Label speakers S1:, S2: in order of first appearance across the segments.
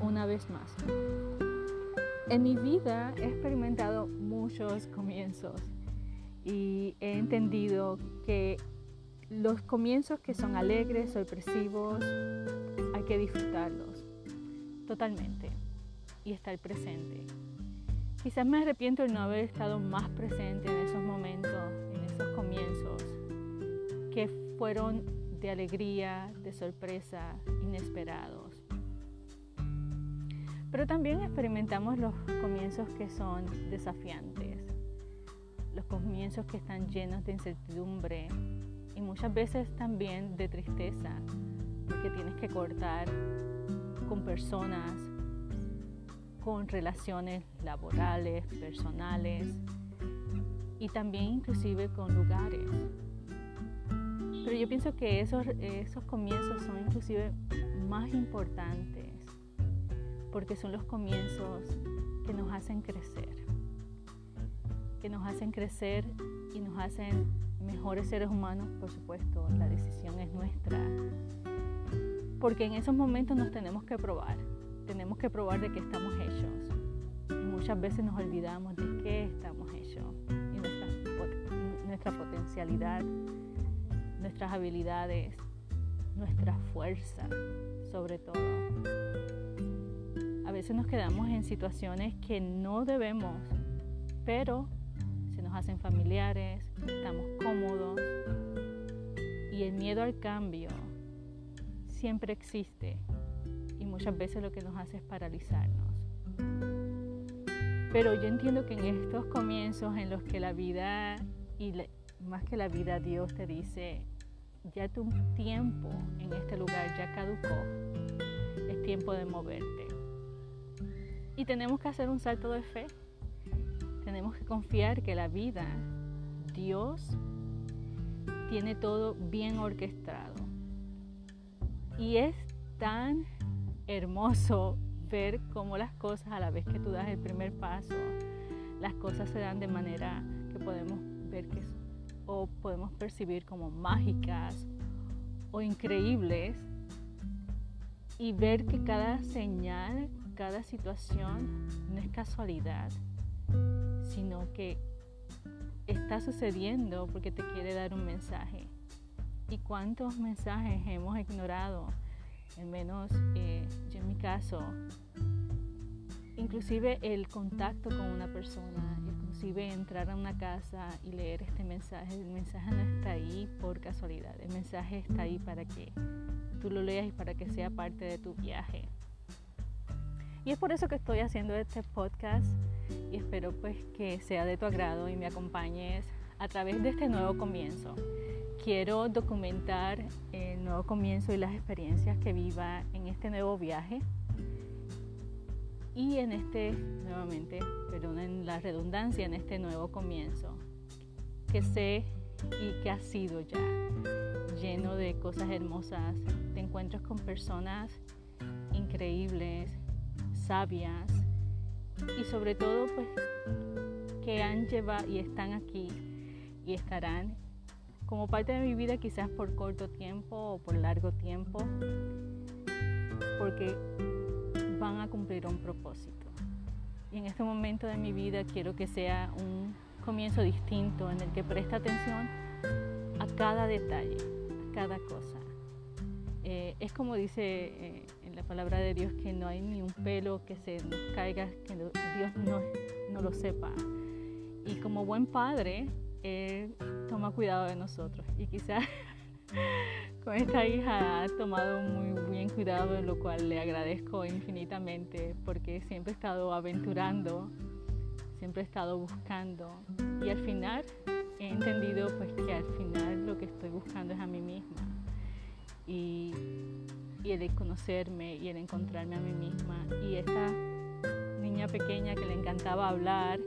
S1: una vez más. En mi vida he experimentado muchos comienzos y he entendido que los comienzos que son alegres, sorpresivos, hay que disfrutarlos totalmente y estar presente. Quizás me arrepiento de no haber estado más presente en esos momentos, en esos comienzos, que fueron de alegría, de sorpresa, inesperados. Pero también experimentamos los comienzos que son desafiantes, los comienzos que están llenos de incertidumbre y muchas veces también de tristeza, porque tienes que cortar con personas, con relaciones laborales, personales y también inclusive con lugares. Pero yo pienso que esos, comienzos son inclusive más importantes porque son los comienzos que nos hacen crecer, que nos hacen crecer y nos hacen mejores seres humanos, por supuesto, la decisión es nuestra, porque en esos momentos nos tenemos que probar, tenemos que probar de qué estamos hechos. Y muchas veces nos olvidamos de qué estamos hechos. Y nuestra, nuestra potencialidad, nuestras habilidades, nuestra fuerza, sobre todo veces nos quedamos en situaciones que no debemos, pero se nos hacen familiares, estamos cómodos y el miedo al cambio siempre existe y muchas veces lo que nos hace es paralizarnos. Pero yo entiendo que en estos comienzos en los que la vida y más que la vida Dios te dice, ya tu tiempo en este lugar ya caducó, es tiempo de moverte. Y tenemos que hacer un salto de fe. Tenemos que confiar que la vida, Dios, tiene todo bien orquestado. Y es tan hermoso ver cómo las cosas, a la vez que tú das el primer paso, las cosas se dan de manera que podemos ver que o podemos percibir como mágicas o increíbles y ver que cada señal cada situación no es casualidad, sino que está sucediendo porque te quiere dar un mensaje. ¿Y cuántos mensajes hemos ignorado? Al menos eh, yo en mi caso, inclusive el contacto con una persona, inclusive entrar a una casa y leer este mensaje, el mensaje no está ahí por casualidad, el mensaje está ahí para que tú lo leas y para que sea parte de tu viaje. Y es por eso que estoy haciendo este podcast y espero pues que sea de tu agrado y me acompañes a través de este nuevo comienzo. Quiero documentar el nuevo comienzo y las experiencias que viva en este nuevo viaje y en este, nuevamente, en la redundancia, en este nuevo comienzo que sé y que ha sido ya lleno de cosas hermosas, de encuentros con personas increíbles, sabias y sobre todo pues que han llevado y están aquí y estarán como parte de mi vida quizás por corto tiempo o por largo tiempo porque van a cumplir un propósito. Y en este momento de mi vida quiero que sea un comienzo distinto en el que presta atención a cada detalle, a cada cosa. Eh, es como dice eh, la palabra de Dios que no hay ni un pelo que se nos caiga, que Dios no, no lo sepa. Y como buen padre, Él toma cuidado de nosotros. Y quizás con esta hija ha tomado muy bien cuidado, lo cual le agradezco infinitamente porque siempre he estado aventurando, siempre he estado buscando. Y al final he entendido pues que al final lo que y el conocerme y el encontrarme a mí misma. Y esta niña pequeña que le encantaba hablar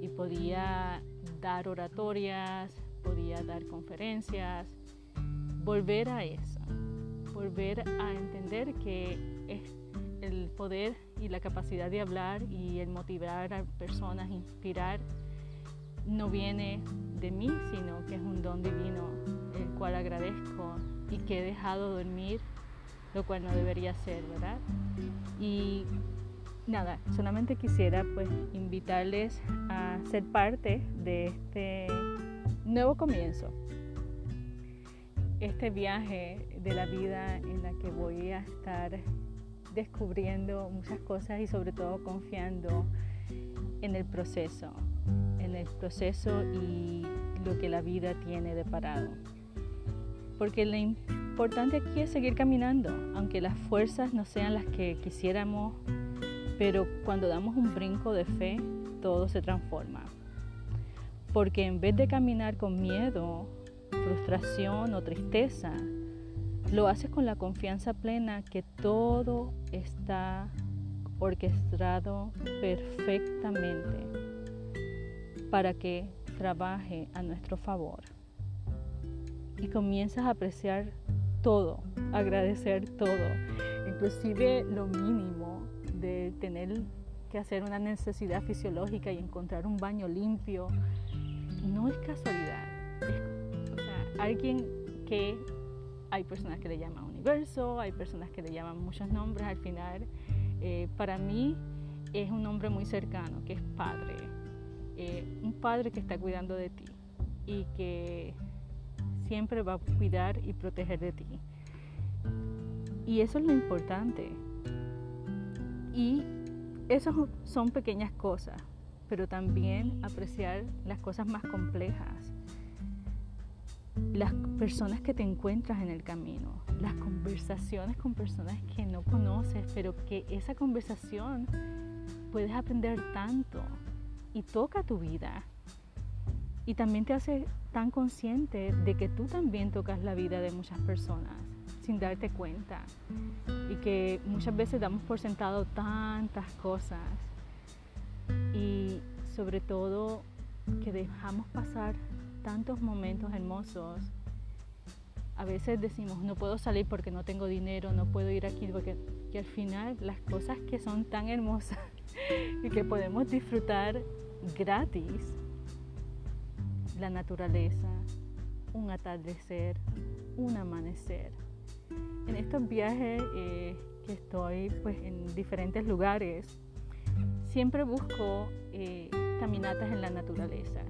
S1: y podía dar oratorias, podía dar conferencias, volver a eso, volver a entender que es el poder y la capacidad de hablar y el motivar a personas, inspirar, no viene de mí, sino que es un don divino, el cual agradezco y que he dejado dormir lo cual no debería ser, ¿verdad? Y nada, solamente quisiera pues invitarles a ser parte de este nuevo comienzo, este viaje de la vida en la que voy a estar descubriendo muchas cosas y sobre todo confiando en el proceso, en el proceso y lo que la vida tiene de parado. Porque lo importante aquí es seguir caminando, aunque las fuerzas no sean las que quisiéramos, pero cuando damos un brinco de fe, todo se transforma. Porque en vez de caminar con miedo, frustración o tristeza, lo haces con la confianza plena que todo está orquestado perfectamente para que trabaje a nuestro favor. Y comienzas a apreciar todo, agradecer todo, inclusive lo mínimo de tener que hacer una necesidad fisiológica y encontrar un baño limpio, no es casualidad. o sea, alguien que hay personas que le llaman universo, hay personas que le llaman muchos nombres, al final eh, para mí es un nombre muy cercano, que es padre. Eh, un padre que está cuidando de ti y que siempre va a cuidar y proteger de ti. Y eso es lo importante. Y esas son pequeñas cosas, pero también apreciar las cosas más complejas, las personas que te encuentras en el camino, las conversaciones con personas que no conoces, pero que esa conversación puedes aprender tanto y toca tu vida. Y también te hace tan consciente de que tú también tocas la vida de muchas personas sin darte cuenta. Y que muchas veces damos por sentado tantas cosas. Y sobre todo que dejamos pasar tantos momentos hermosos a veces decimos, no puedo salir porque no tengo dinero, no puedo ir aquí, porque y al final las cosas que son tan hermosas y que podemos disfrutar gratis, la naturaleza, un atardecer, un amanecer. En estos viajes eh, que estoy pues, en diferentes lugares, siempre busco eh, caminatas en la naturaleza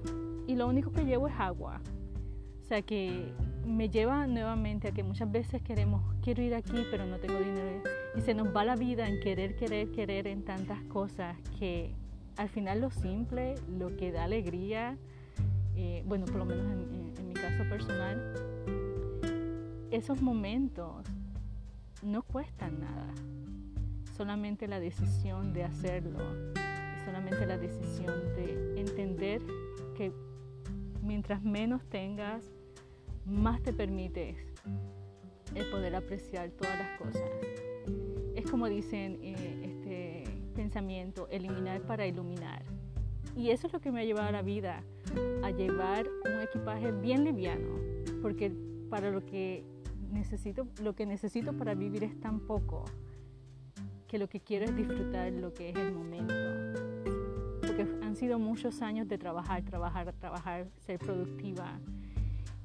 S1: y lo único que llevo es agua. O sea que me lleva nuevamente a que muchas veces queremos, quiero ir aquí, pero no tengo dinero. Y se nos va la vida en querer, querer, querer en tantas cosas que al final lo simple, lo que da alegría, eh, bueno, por lo menos en, mi caso personal, esos momentos no cuestan nada. Solamente la decisión de hacerlo y solamente la decisión de entender que mientras menos tengas, más te permites el poder apreciar todas las cosas. Es como dicen eh, este pensamiento, eliminar para iluminar. Y eso es lo que me ha llevado a la vida, a llevar un equipaje bien liviano, porque para lo que necesito, lo que necesito para vivir es tan poco, que lo que quiero es disfrutar lo que es el momento. Porque han sido muchos años de trabajar, trabajar, trabajar, ser productiva,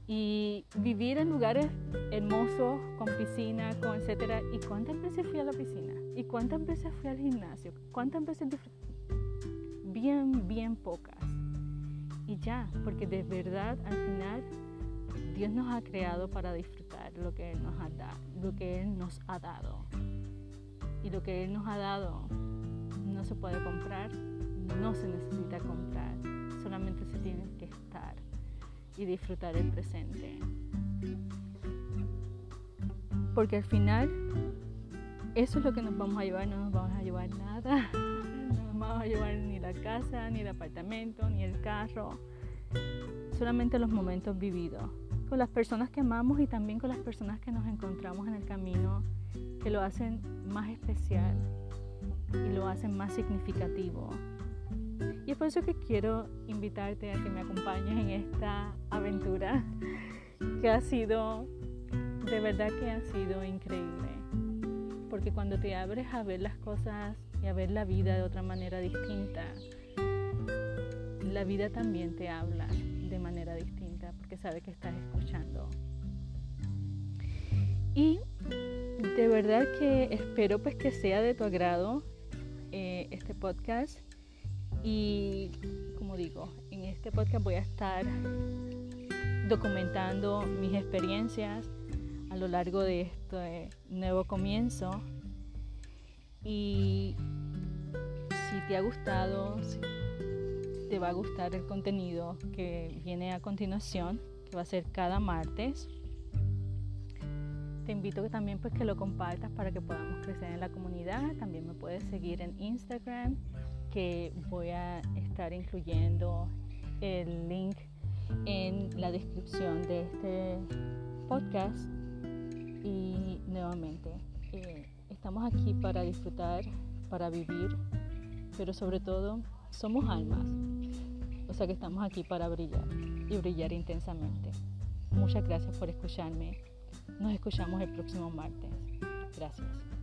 S1: y vivir en lugares hermosos, con piscina, con etcétera. ¿Y cuántas veces fui a la piscina? ¿Y cuántas veces fui al gimnasio? ¿Cuántas veces Bien, bien pocas. Y ya, porque de verdad al final Dios nos ha creado para disfrutar lo que Él nos ha dado, lo que Él nos ha dado. Y lo que Él nos ha dado no se puede comprar, no se necesita comprar, solamente se tiene que estar y disfrutar el presente. Porque al final eso es lo que nos vamos a llevar, no nos vamos a llevar nada, nos vamos a llevar ni la casa, ni el apartamento, ni el carro, solamente los momentos vividos, con las personas que amamos y también con las personas que nos encontramos en el camino, que lo hacen más especial y lo hacen más significativo. Y es por eso que quiero invitarte a que me acompañes en esta aventura que ha sido, de verdad que ha sido increíble. Porque cuando te abres a ver las cosas y a ver la vida de otra manera distinta, la vida también te habla de manera distinta porque sabe que estás escuchando. Y de verdad que espero pues que sea de tu agrado eh, este podcast. Y como digo, en este podcast voy a estar documentando mis experiencias a lo largo de este nuevo comienzo y si te ha gustado, si te va a gustar el contenido que viene a continuación, que va a ser cada martes, te invito que también pues que lo compartas para que podamos crecer en la comunidad. También me puedes seguir en Instagram, que voy a estar incluyendo el link en la descripción de este podcast. Y nuevamente, eh, estamos aquí para disfrutar, para vivir, pero sobre todo somos almas. O sea que estamos aquí para brillar y brillar intensamente. Muchas gracias por escucharme. Nos escuchamos el próximo martes. Gracias.